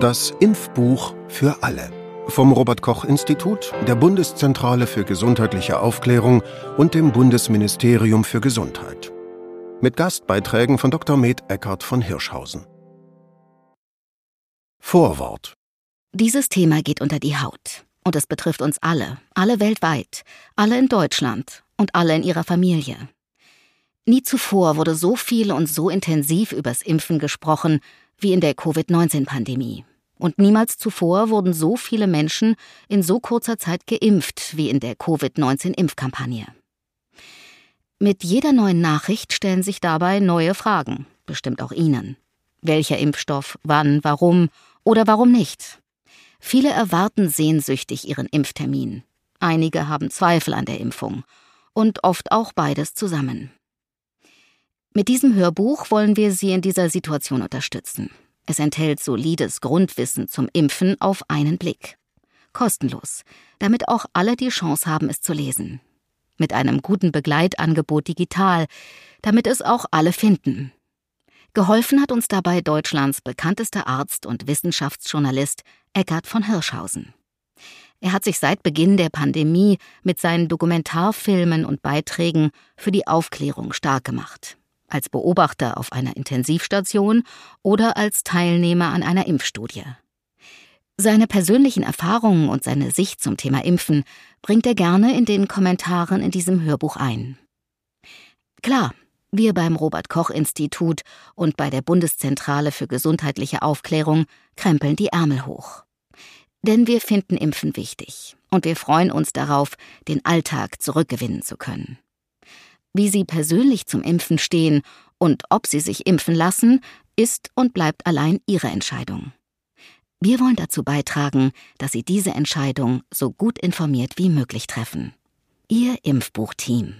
Das Impfbuch für alle. Vom Robert Koch Institut, der Bundeszentrale für gesundheitliche Aufklärung und dem Bundesministerium für Gesundheit. Mit Gastbeiträgen von Dr. Med Eckart von Hirschhausen. Vorwort. Dieses Thema geht unter die Haut. Und es betrifft uns alle, alle weltweit, alle in Deutschland und alle in ihrer Familie. Nie zuvor wurde so viel und so intensiv übers Impfen gesprochen wie in der Covid-19-Pandemie. Und niemals zuvor wurden so viele Menschen in so kurzer Zeit geimpft wie in der Covid-19-Impfkampagne. Mit jeder neuen Nachricht stellen sich dabei neue Fragen, bestimmt auch Ihnen. Welcher Impfstoff, wann, warum oder warum nicht? Viele erwarten sehnsüchtig ihren Impftermin. Einige haben Zweifel an der Impfung. Und oft auch beides zusammen. Mit diesem Hörbuch wollen wir Sie in dieser Situation unterstützen. Es enthält solides Grundwissen zum Impfen auf einen Blick. Kostenlos, damit auch alle die Chance haben, es zu lesen. Mit einem guten Begleitangebot digital, damit es auch alle finden. Geholfen hat uns dabei Deutschlands bekanntester Arzt und Wissenschaftsjournalist Eckhard von Hirschhausen. Er hat sich seit Beginn der Pandemie mit seinen Dokumentarfilmen und Beiträgen für die Aufklärung stark gemacht als Beobachter auf einer Intensivstation oder als Teilnehmer an einer Impfstudie. Seine persönlichen Erfahrungen und seine Sicht zum Thema Impfen bringt er gerne in den Kommentaren in diesem Hörbuch ein. Klar, wir beim Robert Koch Institut und bei der Bundeszentrale für gesundheitliche Aufklärung krempeln die Ärmel hoch. Denn wir finden Impfen wichtig und wir freuen uns darauf, den Alltag zurückgewinnen zu können. Wie Sie persönlich zum Impfen stehen und ob Sie sich impfen lassen, ist und bleibt allein Ihre Entscheidung. Wir wollen dazu beitragen, dass Sie diese Entscheidung so gut informiert wie möglich treffen. Ihr Impfbuchteam.